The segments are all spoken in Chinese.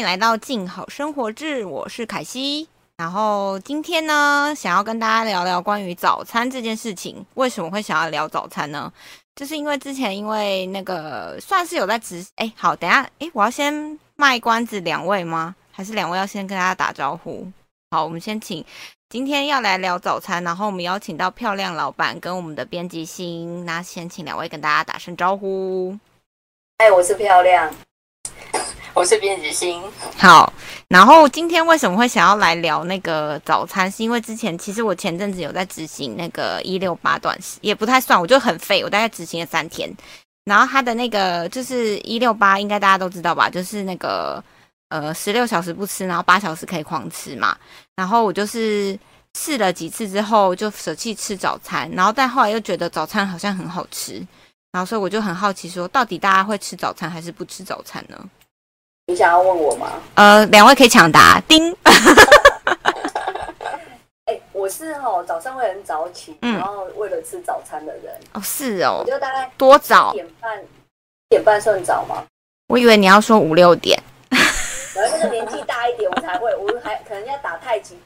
迎来到静好生活志，我是凯西。然后今天呢，想要跟大家聊聊关于早餐这件事情。为什么会想要聊早餐呢？就是因为之前因为那个算是有在直，哎，好，等下，哎，我要先卖关子，两位吗？还是两位要先跟大家打招呼？好，我们先请今天要来聊早餐，然后我们邀请到漂亮老板跟我们的编辑星，那先请两位跟大家打声招呼。哎，我是漂亮。我是编辑星，好。然后今天为什么会想要来聊那个早餐？是因为之前其实我前阵子有在执行那个一六八断食，也不太算，我就很废，我大概执行了三天。然后他的那个就是一六八，应该大家都知道吧？就是那个呃十六小时不吃，然后八小时可以狂吃嘛。然后我就是试了几次之后，就舍弃吃早餐。然后但后来又觉得早餐好像很好吃，然后所以我就很好奇，说到底大家会吃早餐还是不吃早餐呢？你想要问我吗？呃，两位可以抢答。叮。哎，我是哈早上会很早起，然后为了吃早餐的人。哦，是哦。我就大概多早？点半，点半算早吗？我以为你要说五六点。然后那个年纪大一点，我才会，我还可能要打太极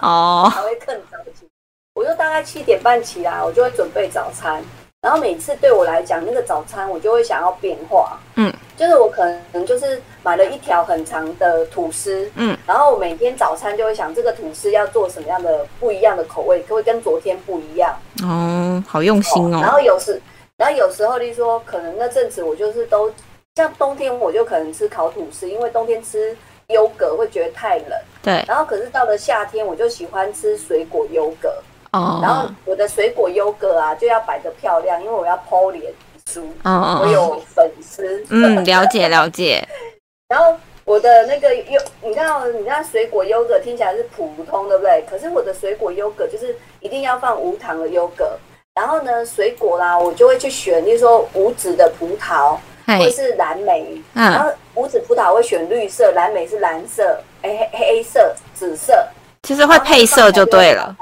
哦，才会更早起。我就大概七点半起来，我就会准备早餐。然后每次对我来讲，那个早餐我就会想要变化。嗯。就是我可能就是买了一条很长的吐司，嗯，然后每天早餐就会想这个吐司要做什么样的不一样的口味，可会跟昨天不一样。哦，好用心哦。然后有时，然后有时候，例如说，可能那阵子我就是都像冬天，我就可能吃烤吐司，因为冬天吃优格会觉得太冷。对。然后可是到了夏天，我就喜欢吃水果优格。哦。然后我的水果优格啊，就要摆的漂亮，因为我要剖脸。哦，我有粉丝，嗯，了解了解。然后我的那个优，你看，你看水果优格听起来是普通，对不对？可是我的水果优格就是一定要放无糖的优格。然后呢，水果啦，我就会去选，例如说无籽的葡萄，或者是蓝莓。嗯然后无籽葡萄会选绿色，蓝莓是蓝色，哎，黑黑色、紫色，其实会配色就对了。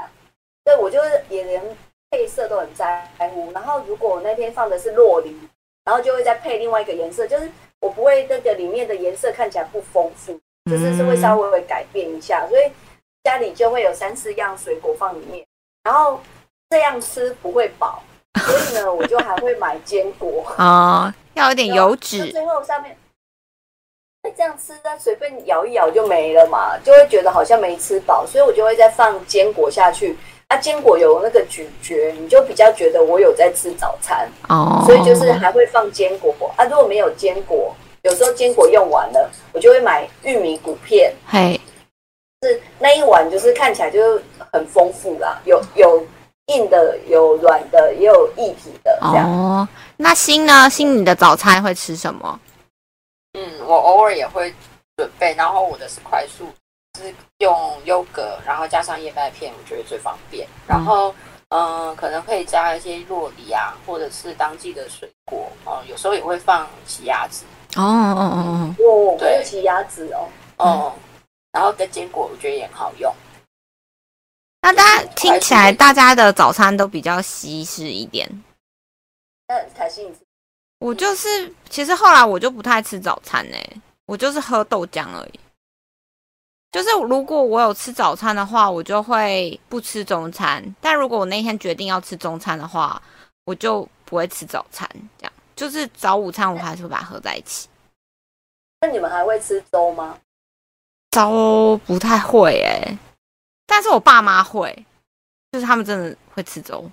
对，我就是也连。配色都很在乎，然后如果我那天放的是洛梨，然后就会再配另外一个颜色，就是我不会那个里面的颜色看起来不丰富，就是是会稍微会改变一下，所以家里就会有三四样水果放里面，然后这样吃不会饱，所以呢，我就还会买坚果啊，要有点油脂，最后上面这样吃，它随便咬一咬就没了嘛，就会觉得好像没吃饱，所以我就会再放坚果下去。啊，坚果有那个咀嚼，你就比较觉得我有在吃早餐哦，所以就是还会放坚果啊。如果没有坚果，有时候坚果用完了，我就会买玉米谷片，嘿，是那一碗就是看起来就很丰富啦，有有硬的，有软的，也有液体的这样。哦，那新呢？新你的早餐会吃什么？嗯，我偶尔也会准备，然后我的是快速。是用优格，然后加上燕麦片，我觉得最方便。然后，嗯，可能可以加一些洛梨啊，或者是当季的水果哦。有时候也会放奇亚籽。哦哦哦哦，对，奇亚籽哦。哦，然后跟坚果，我觉得也很好用。那大家听起来，大家的早餐都比较西式一点。那凯西，我就是，其实后来我就不太吃早餐呢，我就是喝豆浆而已。就是如果我有吃早餐的话，我就会不吃中餐；但如果我那天决定要吃中餐的话，我就不会吃早餐。这样就是早午餐我还是会把它合在一起。那你们还会吃粥吗？粥不太会哎，但是我爸妈会，就是他们真的会吃粥。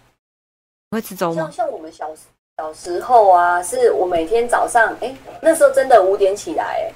会吃粥吗？像像我们小小时候啊，是我每天早上哎，那时候真的五点起来哎。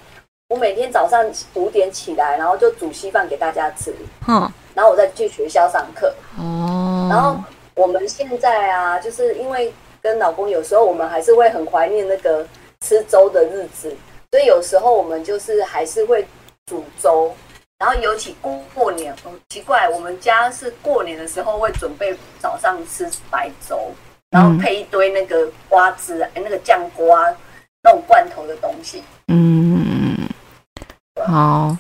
我每天早上五点起来，然后就煮稀饭给大家吃，嗯，然后我再去学校上课，哦，然后我们现在啊，就是因为跟老公有时候我们还是会很怀念那个吃粥的日子，所以有时候我们就是还是会煮粥，然后尤其过过年，奇怪，我们家是过年的时候会准备早上吃白粥，然后配一堆那个瓜子，哎，那个酱瓜那种罐头的东西，嗯。好，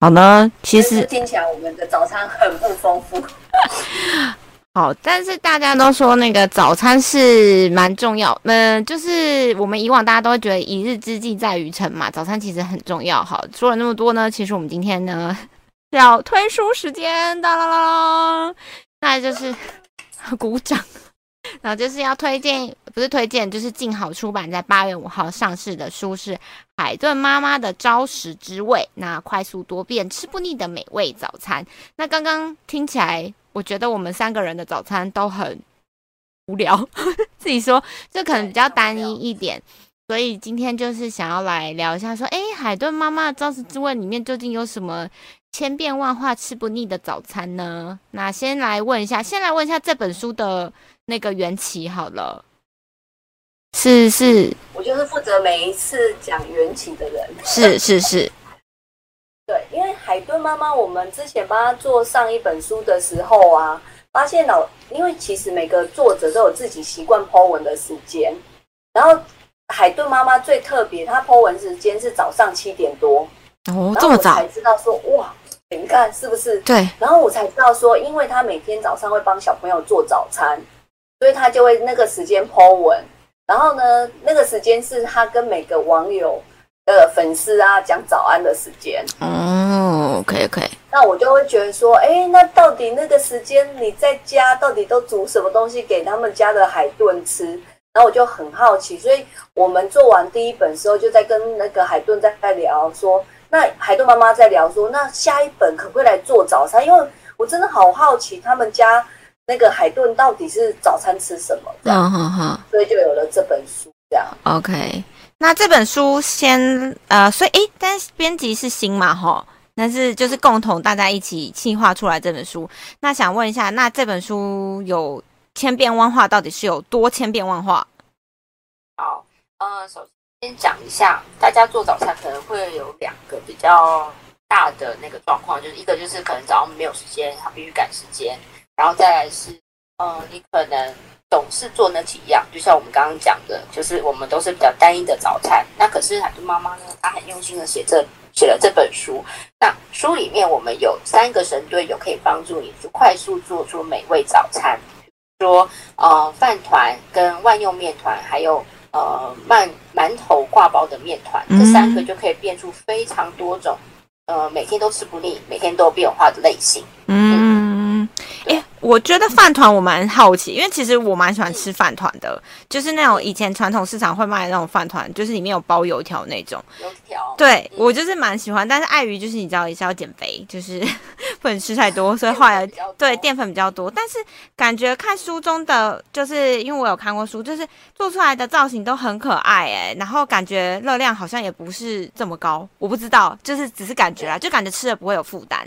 好呢。其实听起来我们的早餐很不丰富。好，但是大家都说那个早餐是蛮重要，嗯，就是我们以往大家都会觉得一日之计在于晨嘛，早餐其实很重要。好，说了那么多呢，其实我们今天呢 要推书时间，当啦啦啦，那就是鼓掌。然后就是要推荐，不是推荐，就是静好出版在八月五号上市的书是《海顿妈妈的朝食之味》，那快速多变吃不腻的美味早餐。那刚刚听起来，我觉得我们三个人的早餐都很无聊，自己说这可能比较单一一点。所以今天就是想要来聊一下，说，哎，海顿妈妈的朝食之味里面究竟有什么千变万化吃不腻的早餐呢？那先来问一下，先来问一下这本书的。那个缘起好了，是是，我就是负责每一次讲缘起的人。是是是，对，因为海顿妈妈，我们之前帮她做上一本书的时候啊，发现老，因为其实每个作者都有自己习惯剖文的时间，然后海顿妈妈最特别，她剖文时间是早上七点多，哦，这么早才知道说哇，你看是不是？对，然后我才知道说，因为他每天早上会帮小朋友做早餐。所以他就会那个时间 Po 文，然后呢，那个时间是他跟每个网友的粉丝啊讲早安的时间。哦，可以可以。那我就会觉得说，哎，那到底那个时间你在家到底都煮什么东西给他们家的海顿吃？然后我就很好奇，所以我们做完第一本时候，就在跟那个海顿在在聊说，那海顿妈妈在聊说，那下一本可不可以来做早餐？因为我真的好好奇他们家。那个海顿到底是早餐吃什么？嗯哼哼，所以就有了这本书。这样，OK。那这本书先呃，所以诶，但是编辑是新嘛？哈，但是就是共同大家一起企划出来这本书。那想问一下，那这本书有千变万化，到底是有多千变万化？好，呃，首先讲一下，大家做早餐可能会有两个比较大的那个状况，就是一个就是可能早上没有时间，他必须赶时间。然后再来是，嗯，你可能总是做那几样，就像我们刚刚讲的，就是我们都是比较单一的早餐。那可是海豚妈妈呢，她很用心的写这写了这本书。那书里面我们有三个神队友可以帮助你快速做出美味早餐，说呃饭团跟万用面团，还有呃馒馒头挂包的面团，这三个就可以变出非常多种，呃每天都吃不腻，每天都有变化的类型。嗯，哎。我觉得饭团我蛮好奇，因为其实我蛮喜欢吃饭团的，就是那种以前传统市场会卖的那种饭团，就是里面有包油条那种。油条。对，我就是蛮喜欢，但是碍于就是你知道也是要减肥，就是不能吃太多，所以 后来对淀粉比较多。但是感觉看书中的，就是因为我有看过书，就是做出来的造型都很可爱哎，然后感觉热量好像也不是这么高，我不知道，就是只是感觉啊，就感觉吃了不会有负担。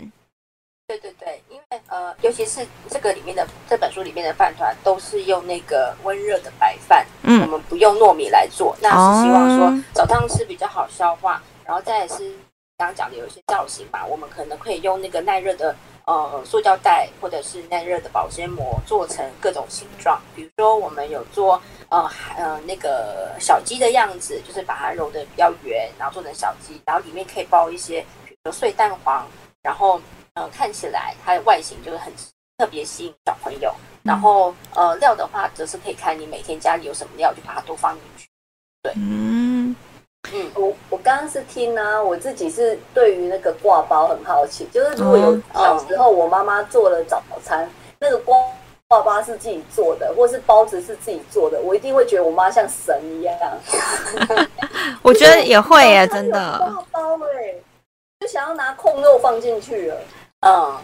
对对对，呃，尤其是这个里面的这本书里面的饭团都是用那个温热的白饭，嗯，我们不用糯米来做，那是希望说早上吃比较好消化。然后再是刚刚讲的有一些造型嘛，我们可能可以用那个耐热的呃塑胶袋或者是耐热的保鲜膜做成各种形状，比如说我们有做呃呃那个小鸡的样子，就是把它揉的比较圆，然后做成小鸡，然后里面可以包一些比如碎蛋黄，然后。呃，看起来它的外形就是很特别吸引小朋友。然后呃，料的话则是可以看你每天家里有什么料，就把它都放进去。对，嗯嗯，我我刚刚是听呢，我自己是对于那个挂包很好奇，就是如果有小时候我妈妈做了早餐，那个挂挂包是自己做的，或是包子是自己做的，我一定会觉得我妈像神一样。我觉得也会耶，真的。挂包哎，就想要拿控肉放进去了。嗯，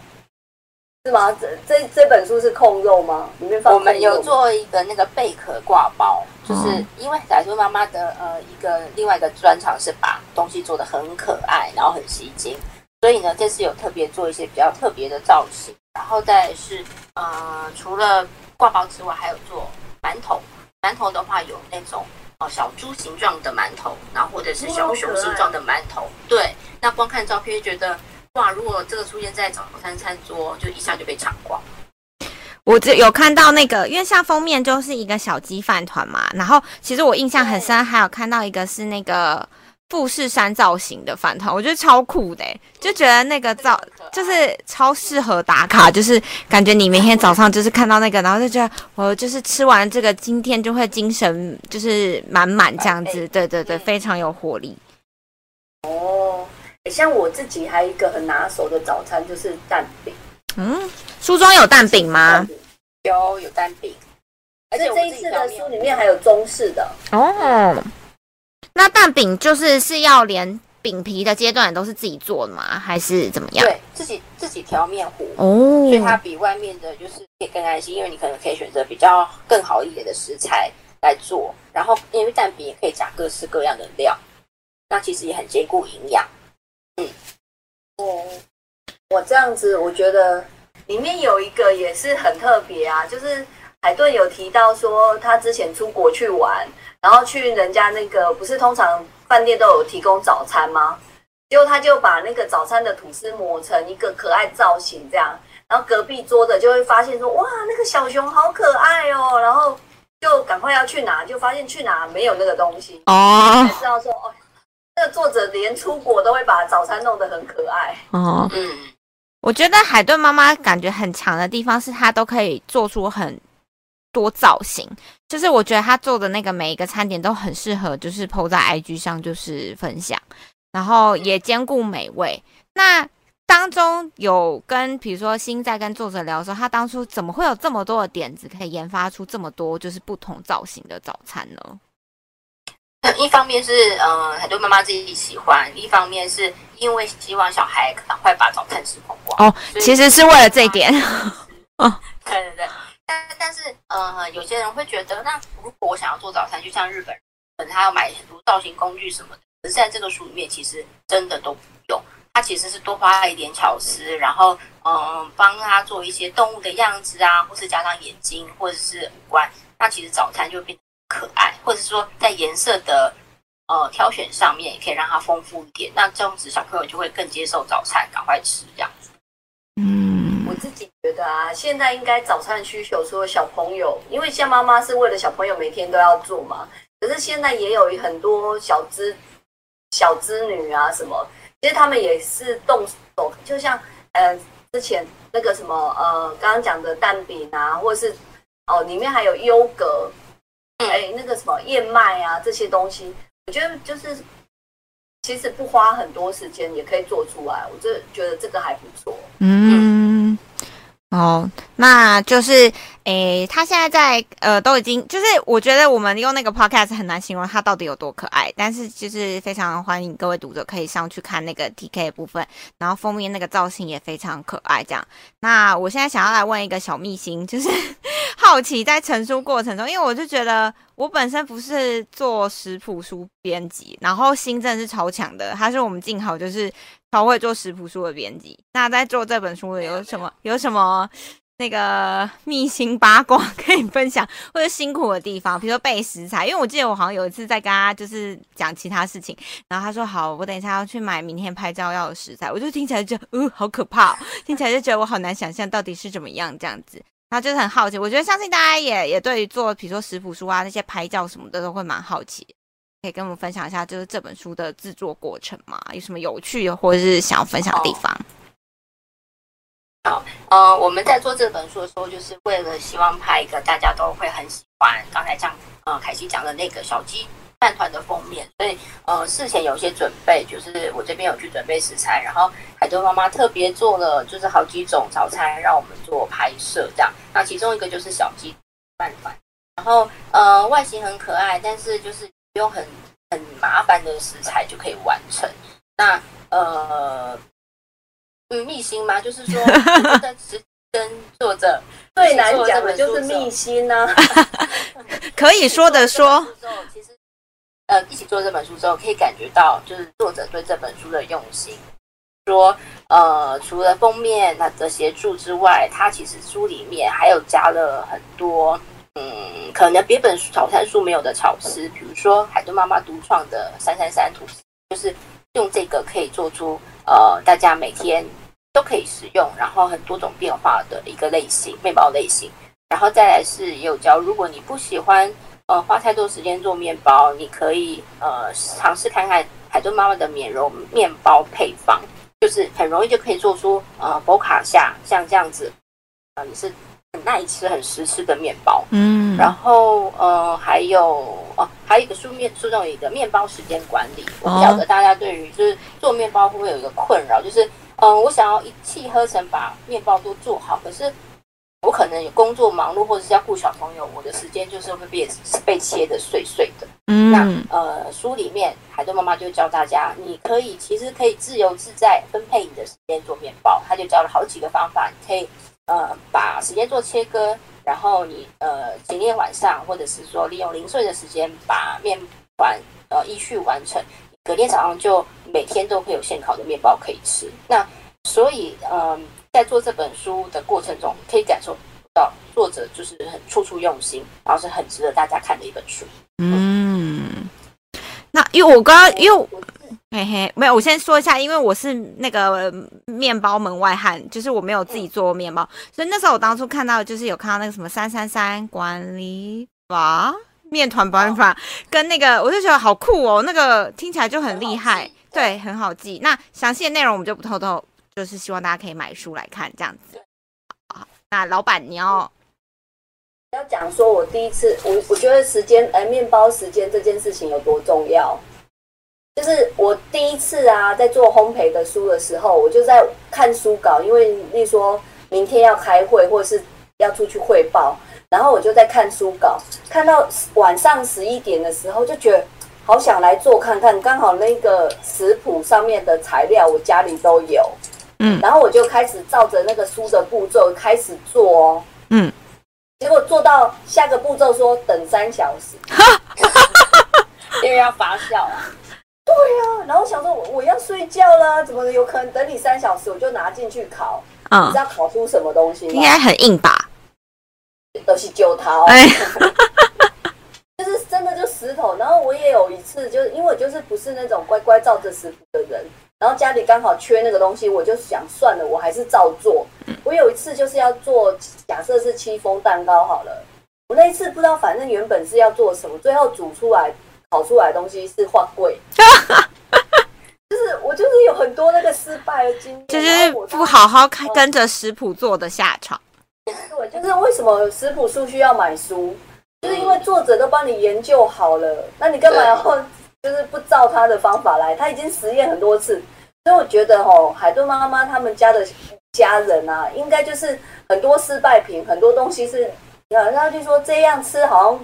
是吗？这这这本书是控肉吗？里面放我们有做一个那个贝壳挂包，就是因为仔叔妈妈的呃一个另外一个专长是把东西做的很可爱，然后很吸睛，所以呢这次有特别做一些比较特别的造型，然后再是呃除了挂包之外，还有做馒头。馒头的话有那种哦小猪形状的馒头，然后或者是小熊形状的馒头。对，那光看照片觉得。哇！如果这个出现在早餐餐桌，就一下就被抢光。我只有看到那个，因为像封面就是一个小鸡饭团嘛。然后其实我印象很深，还有看到一个是那个富士山造型的饭团，我觉得超酷的，就觉得那个造就是超适合打卡，就是感觉你明天早上就是看到那个，然后就觉得我就是吃完这个，今天就会精神就是满满这样子，对对对，非常有活力。哦，像我自己还有一个很拿手的早餐就是蛋饼。嗯，书中有蛋饼吗？有有蛋饼，而且这一次的书里面还有中式的哦。那蛋饼就是是要连饼皮的阶段都是自己做的吗？还是怎么样？对，自己自己调面糊哦，所以它比外面的就是可以更安心，因为你可能可以选择比较更好一点的食材来做。然后因为蛋饼也可以加各式各样的料，那其实也很兼顾营养。嗯，哦，我这样子我觉得里面有一个也是很特别啊，就是海顿有提到说他之前出国去玩。然后去人家那个不是通常饭店都有提供早餐吗？结果他就把那个早餐的吐司抹成一个可爱造型，这样，然后隔壁桌的就会发现说，哇，那个小熊好可爱哦，然后就赶快要去拿，就发现去拿没有那个东西哦，才知道说哦，那个作者连出国都会把早餐弄得很可爱哦。嗯，我觉得海顿妈妈感觉很强的地方是她都可以做出很。多造型，就是我觉得她做的那个每一个餐点都很适合，就是 PO 在 IG 上就是分享，然后也兼顾美味。那当中有跟比如说新在跟作者聊的时候，他当初怎么会有这么多的点子，可以研发出这么多就是不同造型的早餐呢？一方面是嗯很多妈妈自己喜欢，一方面是因为希望小孩赶快把早餐吃光光。哦，其实是为了这一点。哦，对对对。但但是，呃，有些人会觉得，那如果我想要做早餐，就像日本人，可能他要买很多造型工具什么的。可是在这个书里面，其实真的都不用，他其实是多花一点巧思，然后，嗯，帮他做一些动物的样子啊，或是加上眼睛或者是五官，那其实早餐就变得可爱，或者说在颜色的呃挑选上面，也可以让它丰富一点。那这样子小朋友就会更接受早餐，赶快吃这样子。嗯我自己觉得啊，现在应该早餐需求，除了小朋友，因为像妈妈是为了小朋友每天都要做嘛。可是现在也有很多小资小资女啊，什么，其实他们也是动手，就像呃之前那个什么呃刚刚讲的蛋饼啊，或者是哦里面还有优格，哎那个什么燕麦啊这些东西，我觉得就是其实不花很多时间也可以做出来，我这觉得这个还不错。嗯。哦，那就是，诶，他现在在，呃，都已经，就是我觉得我们用那个 podcast 很难形容他到底有多可爱，但是就是非常欢迎各位读者可以上去看那个 TK 的部分，然后封面那个造型也非常可爱，这样。那我现在想要来问一个小秘辛，就是好奇在成书过程中，因为我就觉得我本身不是做食谱书编辑，然后心真的是超强的，他是我们静好就是。超会做食谱书的编辑，那在做这本书有什么有什么那个秘辛八卦可以分享，或者辛苦的地方，比如说备食材。因为我记得我好像有一次在跟他就是讲其他事情，然后他说好，我等一下要去买明天拍照要的食材，我就听起来就呃好可怕，听起来就觉得我好难想象到底是怎么样这样子，然后就是很好奇。我觉得相信大家也也对于做比如说食谱书啊那些拍照什么的都会蛮好奇。可以跟我们分享一下，就是这本书的制作过程吗？有什么有趣或者是想要分享的地方？好，呃，我们在做这本书的时候，就是为了希望拍一个大家都会很喜欢，刚才像呃凯西讲的那个小鸡饭团的封面，所以呃事前有些准备，就是我这边有去准备食材，然后海豚妈妈特别做了就是好几种早餐让我们做拍摄，这样。那其中一个就是小鸡饭团，然后呃外形很可爱，但是就是。用很很麻烦的食材就可以完成。那呃，嗯，秘辛吗？就是说，跟作者最难讲的就是秘辛呢。可以说的说，其实呃，一起做这本书之后，可以感觉到就是作者对这本书的用心。说呃，除了封面那的协助之外，它其实书里面还有加了很多。嗯，可能别本早餐书没有的巧思，比如说海豚妈妈独创的三三三吐司，就是用这个可以做出呃大家每天都可以使用，然后很多种变化的一个类型面包类型。然后再来是也有教，如果你不喜欢呃花太多时间做面包，你可以呃尝试看看海豚妈妈的免揉面包配方，就是很容易就可以做出呃博卡夏像这样子，呃你是很耐吃、很实吃的面包。嗯，然后呃还有哦还有一个书面书中有一个面包时间管理，我不晓得大家对于就是做面包会不会有一个困扰，就是嗯我想要一气呵成把面包都做好，可是。我可能有工作忙碌，或者是要顾小朋友，我的时间就是会被被切的碎碎的。嗯，那呃，书里面海豚妈妈就教大家，你可以其实可以自由自在分配你的时间做面包。他就教了好几个方法，你可以呃把时间做切割，然后你呃今天晚上或者是说利用零碎的时间把面团呃依序完成，隔天早上就每天都会有现烤的面包可以吃。那所以嗯。在做这本书的过程中，可以感受到作者就是很处处用心，然后是很值得大家看的一本书。嗯，那因为我刚刚因为嘿嘿没有，我先说一下，因为我是那个面包门外汉，就是我没有自己做过面包，所以那时候我当初看到就是有看到那个什么三三三管理法面团管理法，跟那个我就觉得好酷哦，那个听起来就很厉害，对，很好记。那详细的内容我们就不透透。就是希望大家可以买书来看这样子。好，那老板你要要讲说，我第一次，我我觉得时间，哎，面包时间这件事情有多重要。就是我第一次啊，在做烘焙的书的时候，我就在看书稿，因为例如说明天要开会，或是要出去汇报，然后我就在看书稿，看到晚上十一点的时候，就觉得好想来做看看。刚好那个食谱上面的材料，我家里都有。嗯，然后我就开始照着那个书的步骤开始做哦。嗯，结果做到下个步骤说等三小时，因为要发酵啊。对呀，然后想说我要睡觉啦，怎么有可能等你三小时？我就拿进去烤，你知道烤出什么东西吗？应该很硬吧？都是酒桃，石头。然后我也有一次，就是因为我就是不是那种乖乖照着食谱的人。然后家里刚好缺那个东西，我就想算了，我还是照做。我有一次就是要做，假设是戚风蛋糕好了。我那一次不知道，反正原本是要做什么，最后煮出来、烤出来的东西是花桂。就是我就是有很多那个失败的经验，就是不好好看跟着食谱做的下场。对，就是为什么食谱书需要买书，就是因为作者都帮你研究好了，那你干嘛要？就是不照他的方法来，他已经实验很多次，所以我觉得吼，海顿妈妈他们家的家人啊，应该就是很多失败品，很多东西是，然后就说这样吃好像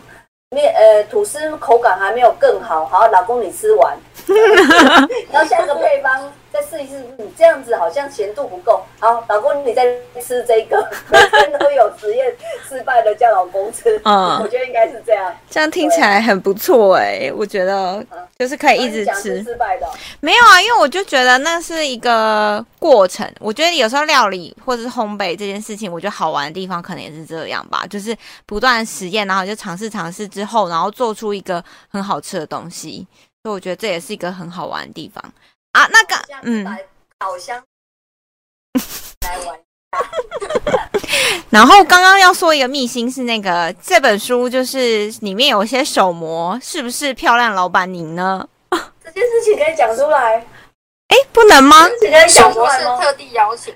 面呃吐司口感还没有更好，好老公你吃完，然后下一个配方。再试一试，你这样子好像咸度不够。好，老公，你再吃这个，每天都有实验失败的叫老公吃。嗯，我觉得应该是这样。这样听起来很不错哎，我觉得就是可以一直吃。失败的没有啊，因为我就觉得那是一个过程。我觉得有时候料理或者是烘焙这件事情，我觉得好玩的地方可能也是这样吧，就是不断实验，然后就尝试尝试之后，然后做出一个很好吃的东西。所以我觉得这也是一个很好玩的地方。啊，那个，嗯，烤箱 来玩。然后刚刚要说一个秘辛是那个这本书就是里面有一些手模，是不是漂亮老板您呢？这件事情可以讲出来？哎，不能吗？手模是特地邀请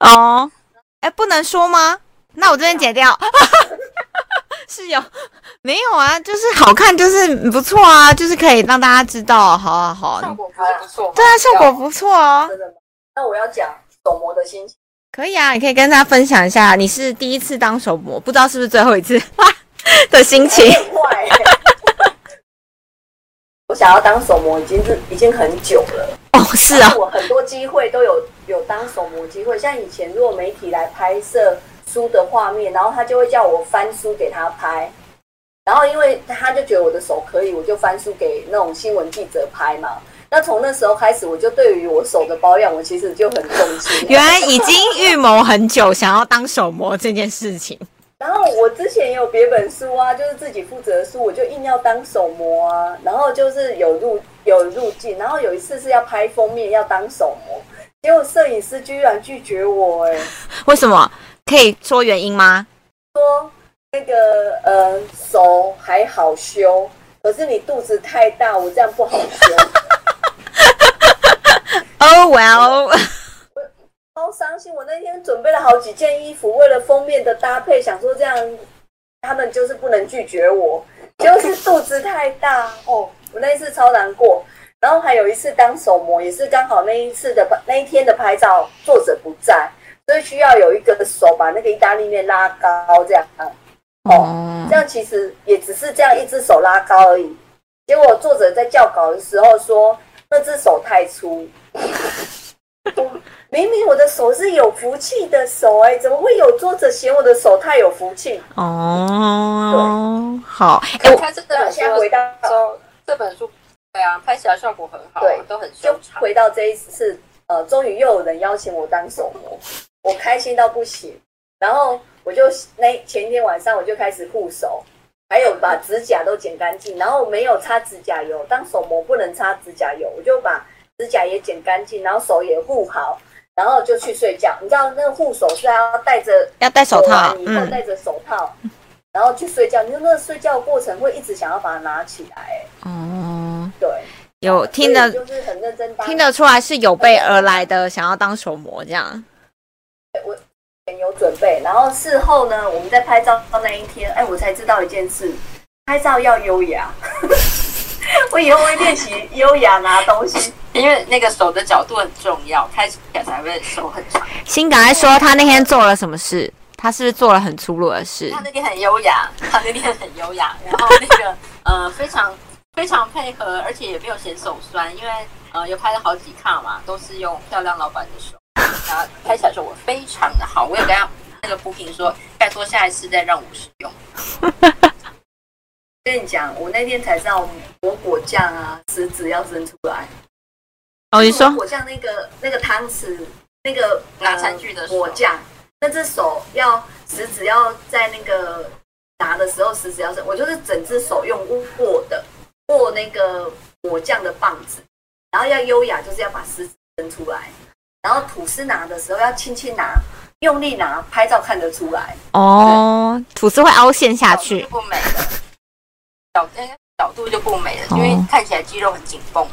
哦。哎，不能说吗？那我这边剪掉。是有没有啊？就是好看，就是不错啊，就是可以让大家知道，好啊好。效果还不错，对啊，效果不错哦。真的吗？那我要讲手模的心情。可以啊，你可以跟大家分享一下，你是第一次当手模，不知道是不是最后一次 的心情。我想要当手模已经是已经很久了哦，是啊，我很多机会都有有当手模机会，像以前如果媒体来拍摄。书的画面，然后他就会叫我翻书给他拍，然后因为他就觉得我的手可以，我就翻书给那种新闻记者拍嘛。那从那时候开始，我就对于我手的保养，我其实就很重视。原来已经预谋很久，想要当手模这件事情。然后我之前也有别本书啊，就是自己负责的书，我就硬要当手模啊。然后就是有入有入境，然后有一次是要拍封面，要当手模，结果摄影师居然拒绝我，哎，为什么？可以说原因吗？说那个呃手还好修，可是你肚子太大，我这样不好修。Oh well，超伤心。我那天准备了好几件衣服，为了封面的搭配，想说这样他们就是不能拒绝我，就是肚子太大哦。我那一次超难过。然后还有一次当手模，也是刚好那一次的那一天的拍照，作者不在，所以需要有一个手把那个意大利面拉高，这样哦，这样其实也只是这样一只手拉高而已。结果作者在校稿的时候说，那只手太粗。明明我的手是有福气的手哎，怎么会有作者嫌我的手太有福气？哦，好，哎，他真的先回到这本书。对啊，拍起来效果很好，对，都很修长。回到这一次，呃，终于又有人邀请我当手模，我开心到不行。然后我就那前一天晚上我就开始护手，还有把指甲都剪干净，然后没有擦指甲油。当手模不能擦指甲油，我就把指甲也剪干净，然后手也护好，然后就去睡觉。你知道那个护手是要戴着要戴手套，以后戴着手套，然后去睡觉。你说那个睡觉过程会一直想要把它拿起来，哦。对，有听得就是很认真，听得出来是有备而来的，想要当手模这样。我有准备，然后事后呢，我们在拍照到那一天，哎，我才知道一件事，拍照要优雅。我以后会练习优雅拿东西，因为那个手的角度很重要，拍起来才会手很长。新刚才说他那天做了什么事？他是不是做了很粗鲁的事？他那天很优雅，他那天很优雅，然后那个呃非常。非常配合，而且也没有嫌手酸，因为呃，有拍了好几卡嘛，都是用漂亮老板的手，然后拍起来说我非常的好，我有跟他那个铺评说，拜托下一次再让我使用。跟你讲，我那天才知道抹果酱啊，食指要伸出来。哦，你说果酱那个那个汤匙，那个拿餐具的果酱，那只手要食指要在那个拿的时候，食指要伸，我就是整只手用握的。握那个果酱的棒子，然后要优雅，就是要把食指伸出来，然后吐司拿的时候要轻轻拿，用力拿，拍照看得出来。哦，吐司会凹陷下去，不美了。角角度就不美了，因为看起来肌肉很紧绷，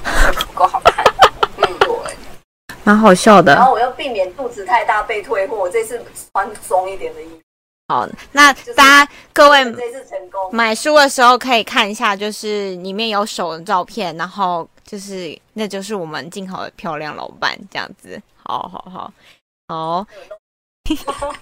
不够好看。嗯，对，蛮好笑的。然后我要避免肚子太大被退货，这次穿松一点的衣服。好，那大家各位买书的时候可以看一下，就是里面有手的照片，然后就是那就是我们进口的漂亮老板这样子。好好好，好，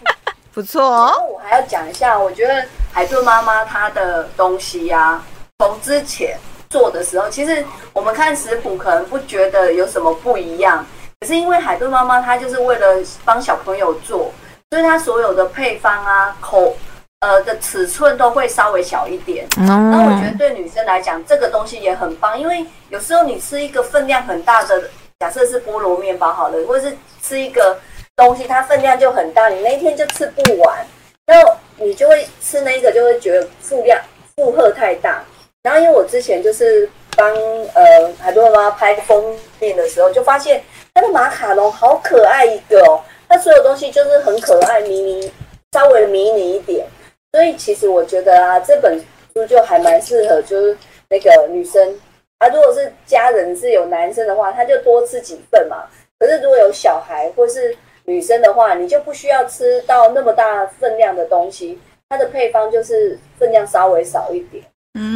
不错哦。我还要讲一下，我觉得海顿妈妈她的东西呀，从之前做的时候，其实我们看食谱可能不觉得有什么不一样，可是因为海顿妈妈她就是为了帮小朋友做。所以它所有的配方啊，口呃的尺寸都会稍微小一点。那我觉得对女生来讲，这个东西也很棒，因为有时候你吃一个分量很大的，假设是菠萝面包好了，或者是吃一个东西，它分量就很大，你那一天就吃不完，然后你就会吃那个，就会觉得负量负荷太大。然后因为我之前就是帮呃很多妈妈拍封面的时候，就发现它的马卡龙好可爱一个哦。它所有东西就是很可爱、迷你，稍微迷你一点，所以其实我觉得啊，这本书就还蛮适合，就是那个女生啊，如果是家人是有男生的话，他就多吃几份嘛。可是如果有小孩或是女生的话，你就不需要吃到那么大分量的东西，它的配方就是分量稍微少一点。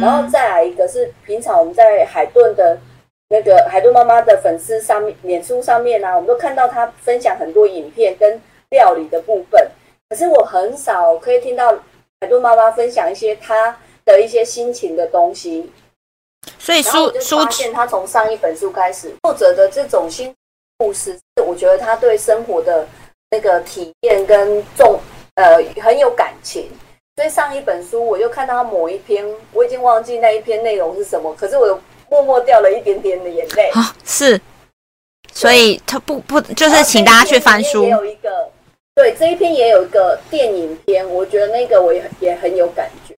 然后再来一个是平常我们在海顿的。那个海豚妈妈的粉丝上面、脸书上面啊，我们都看到她分享很多影片跟料理的部分。可是我很少可以听到海豚妈妈分享一些她的一些心情的东西。所以书书发现她从上一本书开始，作者的这种心故事，我觉得他对生活的那个体验跟重呃很有感情。所以上一本书我就看到某一篇，我已经忘记那一篇内容是什么，可是我。默默掉了一点点的眼泪啊，是，所以他不不就是请大家去翻书。也有一个，对这一篇也有一个电影篇，我觉得那个我也也很有感觉，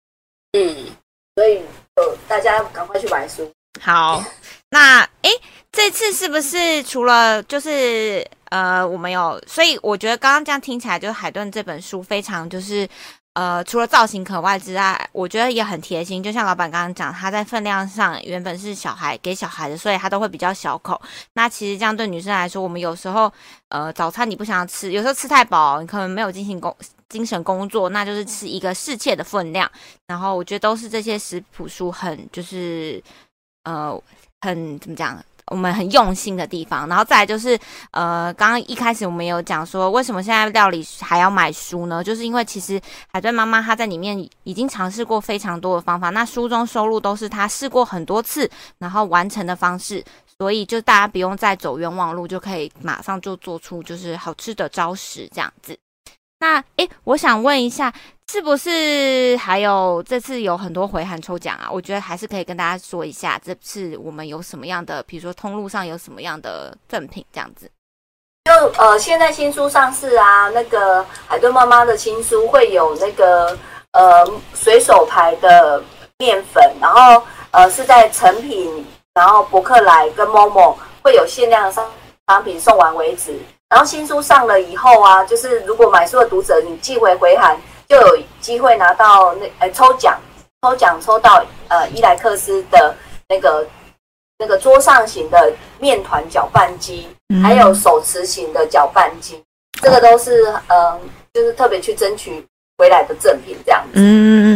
嗯，所以呃大家赶快去买书。好，那哎这次是不是除了就是呃，我们有，所以我觉得刚刚这样听起来，就是海顿这本书非常就是。呃，除了造型可爱之外，我觉得也很贴心。就像老板刚刚讲，他在分量上原本是小孩给小孩的，所以他都会比较小口。那其实这样对女生来说，我们有时候呃早餐你不想要吃，有时候吃太饱，你可能没有进行工精神工作，那就是吃一个适切的分量。然后我觉得都是这些食谱书很就是呃很怎么讲？我们很用心的地方，然后再来就是，呃，刚刚一开始我们有讲说，为什么现在料理还要买书呢？就是因为其实海顿妈妈她在里面已经尝试过非常多的方法，那书中收录都是她试过很多次然后完成的方式，所以就大家不用再走冤枉路，就可以马上就做出就是好吃的招食这样子。那诶，我想问一下。是不是还有这次有很多回函抽奖啊？我觉得还是可以跟大家说一下，这次我们有什么样的，比如说通路上有什么样的赠品这样子。就呃，现在新书上市啊，那个海顿妈妈的新书会有那个呃随手牌的面粉，然后呃是在成品，然后博客来跟 Momo 会有限量商商品送完为止。然后新书上了以后啊，就是如果买书的读者你寄回回函。就有机会拿到那呃抽奖，抽奖抽到呃伊莱克斯的那个那个桌上型的面团搅拌机，还有手持型的搅拌机，这个都是嗯，就是特别去争取回来的赠品这样子。嗯嗯嗯，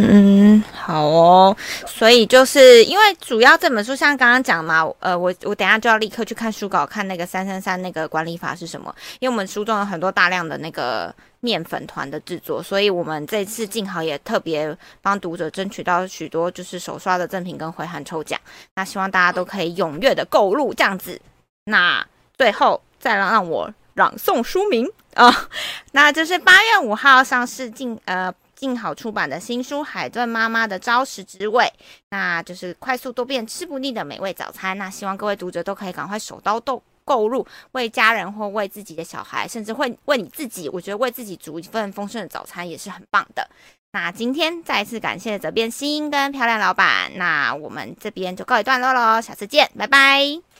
哦。所以就是因为主要这本书像刚刚讲嘛，呃，我我等下就要立刻去看书稿，看那个三三三那个管理法是什么，因为我们书中有很多大量的那个。面粉团的制作，所以我们这次静好也特别帮读者争取到许多就是手刷的赠品跟回函抽奖。那希望大家都可以踊跃的购入这样子。那最后再让让我朗诵书名啊，那就是八月五号上市静呃静好出版的新书《海顿妈妈的招食之味》，那就是快速多变吃不腻的美味早餐。那希望各位读者都可以赶快手刀动。购入为家人或为自己的小孩，甚至会为你自己，我觉得为自己煮一份丰盛的早餐也是很棒的。那今天再次感谢责编新跟漂亮老板，那我们这边就告一段落喽，下次见，拜拜。